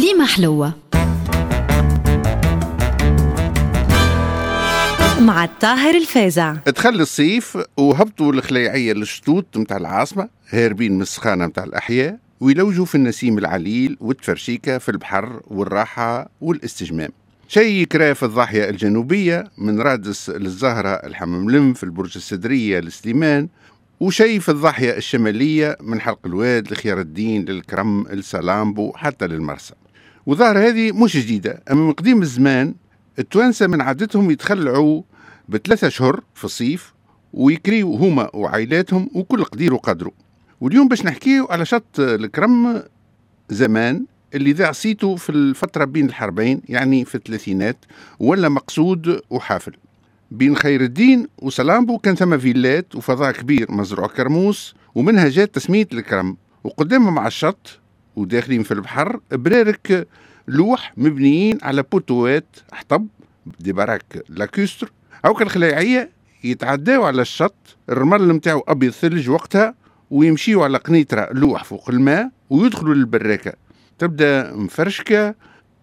كليمة حلوة. مع الطاهر الفازع. دخل الصيف وهبطوا الخليعية للشطوط متاع العاصمة هاربين من السخانة متاع الأحياء ويلوجوا في النسيم العليل والتفرشيكة في البحر والراحة والاستجمام. شيء يكرا في الضاحية الجنوبية من رادس للزهرة الحمملم في البرج السدرية لسليمان وشيء في الضاحية الشمالية من حلق الواد لخيار الدين للكرم لسلامبو حتى للمرسى. وظهر هذه مش جديدة. أما من قديم الزمان التوانسة من عادتهم يتخلعوا بثلاثة أشهر في الصيف ويكريوا هما وعائلاتهم وكل قدير وقدره. واليوم باش نحكيو على شط الكرم زمان اللي ذاع صيته في الفترة بين الحربين يعني في الثلاثينات ولا مقصود وحافل. بين خير الدين وسلامبو كان ثم فيلات وفضاء كبير مزروع كرموس ومنها جات تسمية الكرم. وقدامهم على الشط وداخلين في البحر برارك لوح مبنيين على بوتوات حطب des baraques lacustres. أو كي الخلاعية يتعداو على الشط الرمل نتاعو أبيض ثلج وقتها ويمشيوا على قنيطرة لوح فوق الماء ويدخلوا للبراكة تبدأ مفرشكة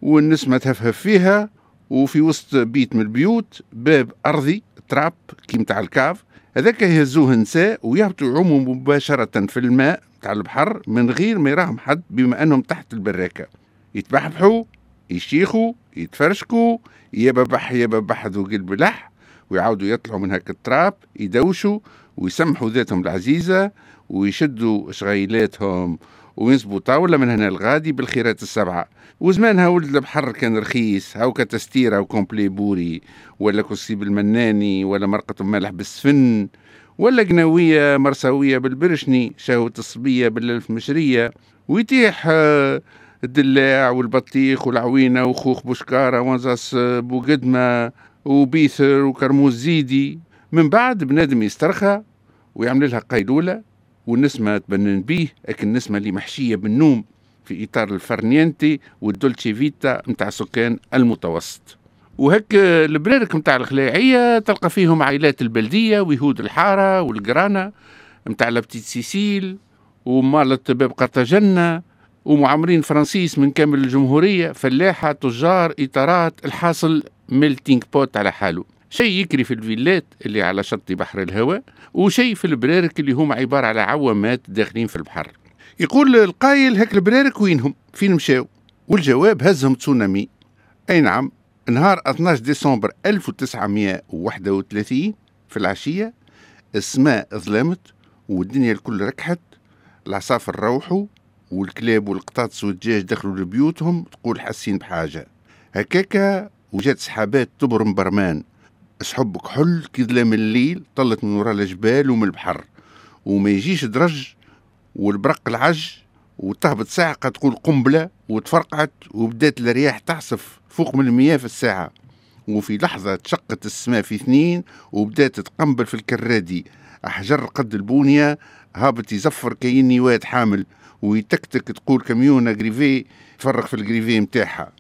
والنسمة تهفهف فيها وفي وسط بيت من البيوت باب أرضي تراب كي متاع الكاف هذاك يهزوه نساء ويهبطوا يعوموا مباشرة في الماء. تاع البحر من غير ما يراهم حد بما أنهم تحت البراكة يتبحبحوا يشيخوا يتفرشكوا يا ببح يا ببح ذو قلب لح ويعاودوا يطلعوا من هاك التراب يدوشوا ويسمحوا ذاتهم العزيزة ويشدوا شغيلاتهم وينصبوا طاولة من هنا الغادي بالخيرات السبعة. وزمانها ولد البحر كان رخيص هاو كتستيرة وكومبلي بوري ولا كرسي بالمناني ولا مرقة مالح بالسفن ولا قناوية مرساوية بالبرشني شهوة الصبية بالألف مشرية ويتيح آه، الدلاع والبطيخ والعوينة وخوخ بوشكارة وانزاس بوقدمة وبيثر وكرموز زيدي. من بعد بنادم يسترخى ويعمل لها قيلولة والنسمة تبنن بيه لكن النسمة اللي محشية بالنوم في إطار الفرنينتي والدولتشي فيتا متاع سكان المتوسط. وهك البرارك متاع الخلاعية تلقى فيهم عائلات البلدية ويهود الحارة والقرانة متاع la petite Sicile ومالطية باب قرطاجنة ومعمرين فرانسيس من كامل الجمهورية فلاحة تجار إطارات الحاصل melting pot على حاله. شيء يكري في الفيلات اللي على شط بحر الهواء وشيء في البرارك اللي هم عبارة على عوامات داخلين في البحر. يقول القايل هيك البرارك وينهم؟ فين مشاو والجواب هزهم تسونامي. أي نعم نهار 12 ديسمبر 1931 في العشية السماء ظلمت والدنيا الكل ركحت العصافر روحوا والكلاب والقطاطس والدجاج دخلوا لبيوتهم تقول حاسين بحاجة. هكاكا وجات سحابات تبرم برمان. سحب كحل كي ظلام الليل طلت من وراء الجبال ومن البحر. وما يجيش درج والبرق العج وتهبط ساعة قد تقول قنبلة وتفرقعت وبدات الرياح تعصف فوق من المياه في الساعة. وفي لحظة تشقت السماء في اثنين وبدات تقنبل في الكرادي. أحجر قد البونية هابط يزفر كأني واد حامل ويتكتك تقول كميونة جريفي تفرغ في الجريفي متاعها.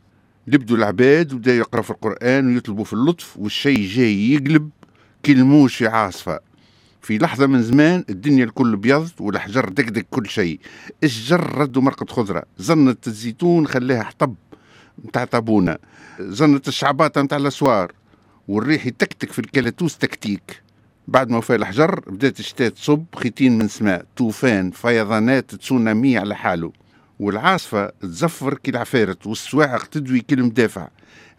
لبدوا العباد وبدا يقرأ في القرآن ويطلبوا في اللطف والشيء جاي يقلب كلموش عاصفة. في لحظة من زمان الدنيا الكل بيض والحجر دقدق كل شيء. الشجر ردوا مرقة خضرة. زنت الزيتون خلاها حطب متاع طابونة. زنت الشعباطة متاع الأسوار. والريح يتكتك في الكلاتوس تكتيك. بعد ما وفى الحجر بدات الشتاء تصب خيتين من سماء. طوفان فيضانات تسونامي على حاله. والعاصفة تزفر كي العفارت والسواعق تدوي كل مدافع.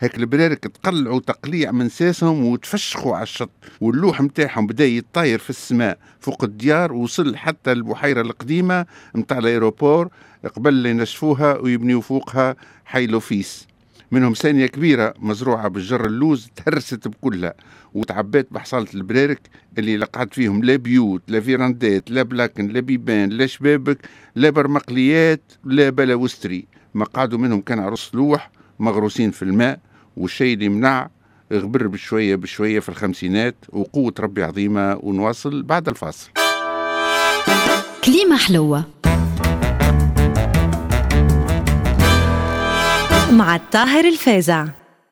هيك البرارك تقلعوا تقليع من ساسهم وتفشخوا على الشط واللوح متاعهم بدأ يطاير في السماء فوق الديار وصل حتى البحيرة القديمة متاع الأيروبور قبل ينشفوها ويبنيوا فوقها حي لوفيس منهم ثانية كبيرة مزروعة بالجر اللوز تهرست بكلها وتعبات بحصالة البرارك اللي لقعت فيهم لا بيوت لا فيراندات لا بلاكن لا بيبان لا شبابك لا برمقليات لا بلاوستري ما قعدوا منهم كان عرس لوح مغروسين في الماء والشيء اللي منع غبر بشوية بشوية في الخمسينات وقوة ربي عظيمة ونواصل بعد الفاصل. كليمة حلوة. مع الطاهر الفازع.